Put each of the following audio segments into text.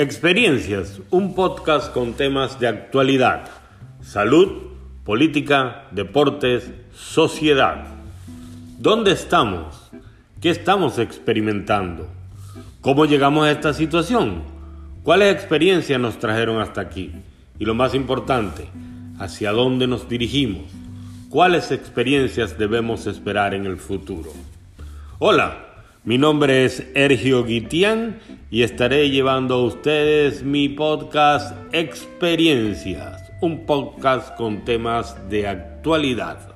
Experiencias, un podcast con temas de actualidad, salud, política, deportes, sociedad. ¿Dónde estamos? ¿Qué estamos experimentando? ¿Cómo llegamos a esta situación? ¿Cuáles experiencias nos trajeron hasta aquí? Y lo más importante, ¿hacia dónde nos dirigimos? ¿Cuáles experiencias debemos esperar en el futuro? Hola, mi nombre es Ergio Guitián y estaré llevando a ustedes mi podcast Experiencias, un podcast con temas de actualidad.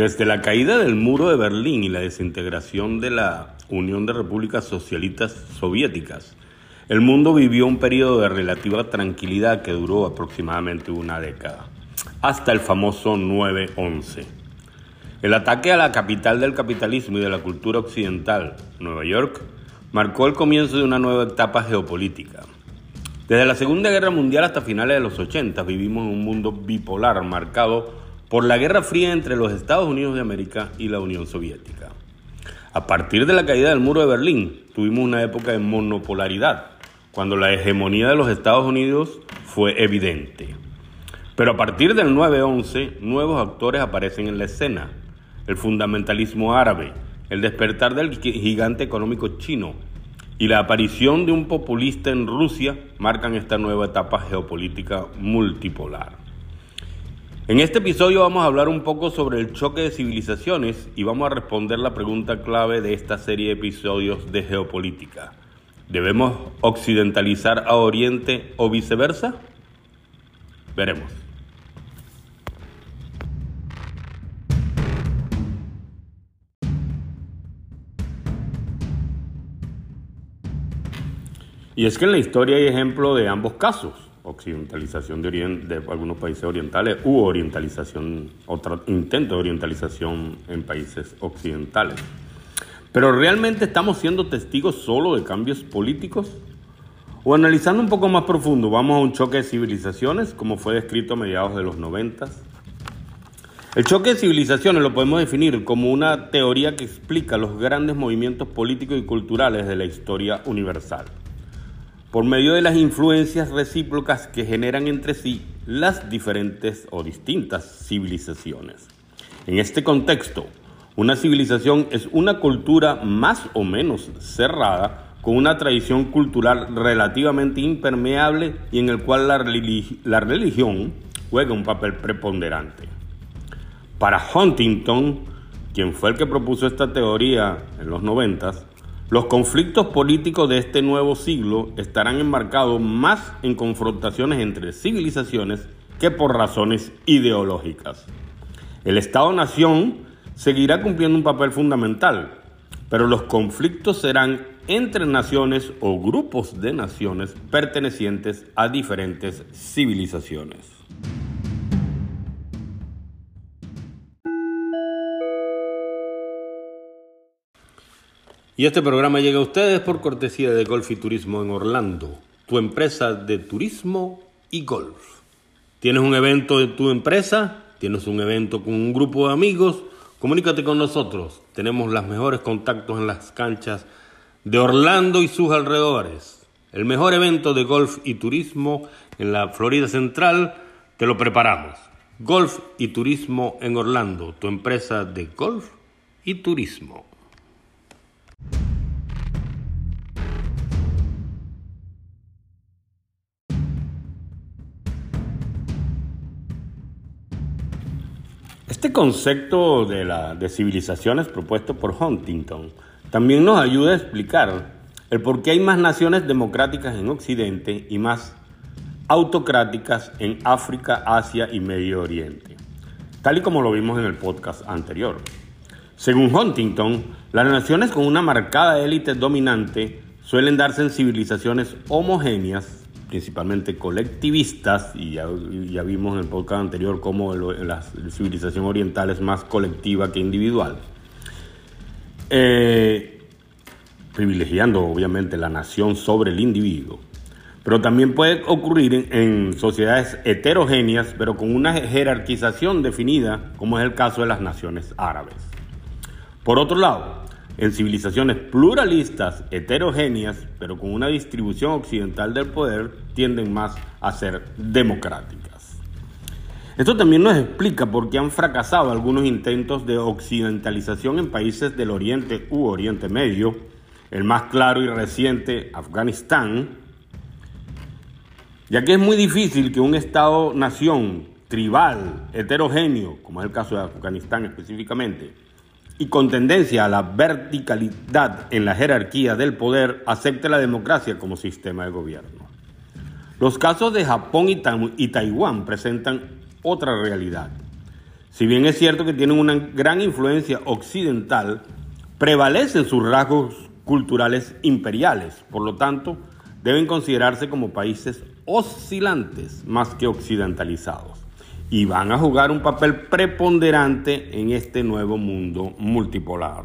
Desde la caída del muro de Berlín y la desintegración de la Unión de Repúblicas Socialistas Soviéticas, el mundo vivió un periodo de relativa tranquilidad que duró aproximadamente una década, hasta el famoso 9-11. El ataque a la capital del capitalismo y de la cultura occidental, Nueva York, marcó el comienzo de una nueva etapa geopolítica. Desde la Segunda Guerra Mundial hasta finales de los 80 vivimos en un mundo bipolar marcado por la Guerra Fría entre los Estados Unidos de América y la Unión Soviética. A partir de la caída del muro de Berlín, tuvimos una época de monopolaridad, cuando la hegemonía de los Estados Unidos fue evidente. Pero a partir del 9-11, nuevos actores aparecen en la escena. El fundamentalismo árabe, el despertar del gigante económico chino y la aparición de un populista en Rusia marcan esta nueva etapa geopolítica multipolar. En este episodio vamos a hablar un poco sobre el choque de civilizaciones y vamos a responder la pregunta clave de esta serie de episodios de geopolítica. ¿Debemos occidentalizar a Oriente o viceversa? Veremos. Y es que en la historia hay ejemplo de ambos casos occidentalización de, de algunos países orientales u orientalización, otro intento de orientalización en países occidentales. Pero ¿realmente estamos siendo testigos solo de cambios políticos? O analizando un poco más profundo, vamos a un choque de civilizaciones, como fue descrito a mediados de los noventas. El choque de civilizaciones lo podemos definir como una teoría que explica los grandes movimientos políticos y culturales de la historia universal por medio de las influencias recíprocas que generan entre sí las diferentes o distintas civilizaciones. En este contexto, una civilización es una cultura más o menos cerrada con una tradición cultural relativamente impermeable y en el cual la, la religión juega un papel preponderante. Para Huntington, quien fue el que propuso esta teoría en los noventas, los conflictos políticos de este nuevo siglo estarán enmarcados más en confrontaciones entre civilizaciones que por razones ideológicas. El Estado-Nación seguirá cumpliendo un papel fundamental, pero los conflictos serán entre naciones o grupos de naciones pertenecientes a diferentes civilizaciones. Y este programa llega a ustedes por cortesía de Golf y Turismo en Orlando, tu empresa de turismo y golf. ¿Tienes un evento de tu empresa? ¿Tienes un evento con un grupo de amigos? Comunícate con nosotros. Tenemos los mejores contactos en las canchas de Orlando y sus alrededores. El mejor evento de golf y turismo en la Florida Central te lo preparamos. Golf y Turismo en Orlando, tu empresa de golf y turismo. Este concepto de, la, civilizaciones propuesto por Huntington también nos ayuda a explicar el por qué hay más naciones democráticas en Occidente y más autocráticas en África, Asia y Medio Oriente, tal y como lo vimos en el podcast anterior. Según Huntington, las naciones con una marcada élite dominante suelen darse en civilizaciones homogéneas principalmente colectivistas, y ya, vimos en el podcast anterior cómo la civilización oriental es más colectiva que individual, eh, privilegiando obviamente la nación sobre el individuo. Pero también puede ocurrir en, sociedades heterogéneas, pero con una jerarquización definida, como es el caso de las naciones árabes. Por otro lado, en civilizaciones pluralistas, heterogéneas, pero con una distribución occidental del poder, tienden más a ser democráticas. Esto también nos explica por qué han fracasado algunos intentos de occidentalización en países del Oriente u Oriente Medio, el más claro y reciente, Afganistán, ya que es muy difícil que un Estado-nación tribal, heterogéneo, como es el caso de Afganistán específicamente, y con tendencia a la verticalidad en la jerarquía del poder, acepte la democracia como sistema de gobierno. Los casos de Japón y, Taiwán presentan otra realidad. Si bien es cierto que tienen una gran influencia occidental, prevalecen sus rasgos culturales imperiales, por lo tanto, deben considerarse como países oscilantes más que occidentalizados y van a jugar un papel preponderante en este nuevo mundo multipolar.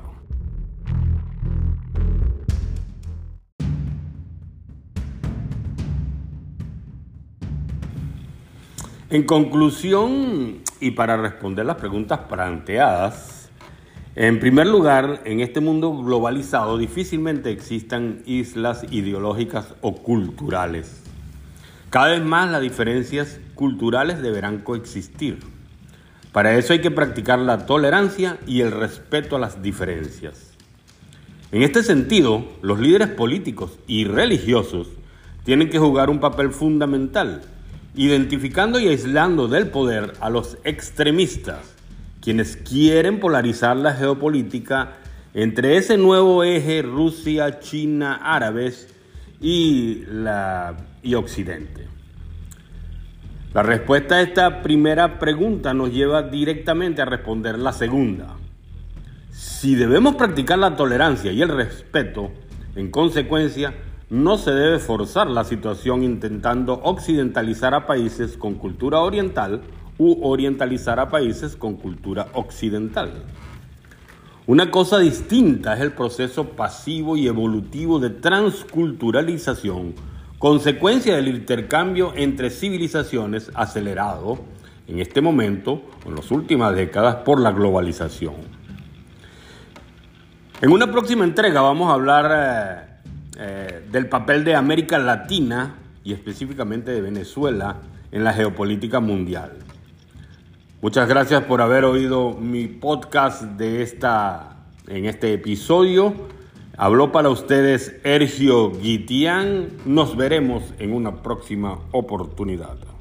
En conclusión, y para responder las preguntas planteadas, en primer lugar, en este mundo globalizado difícilmente existan islas ideológicas o culturales. Cada vez más las diferencias culturales deberán coexistir. Para eso hay que practicar la tolerancia y el respeto a las diferencias. En este sentido, los líderes políticos y religiosos tienen que jugar un papel fundamental, identificando y aislando del poder a los extremistas, quienes quieren polarizar la geopolítica entre ese nuevo eje Rusia, China, árabes y, la, y Occidente. La respuesta a esta primera pregunta nos lleva directamente a responder la segunda. Si debemos practicar la tolerancia y el respeto, en consecuencia, no se debe forzar la situación intentando occidentalizar a países con cultura oriental u orientalizar a países con cultura occidental. Una cosa distinta es el proceso pasivo y evolutivo de transculturalización consecuencia del intercambio entre civilizaciones acelerado en este momento, en las últimas décadas, por la globalización. En una próxima entrega vamos a hablar eh, eh, del papel de América Latina y específicamente de Venezuela en la geopolítica mundial. Muchas gracias por haber oído mi podcast de esta, en este episodio. Habló para ustedes Ergio Guitián. Nos veremos en una próxima oportunidad.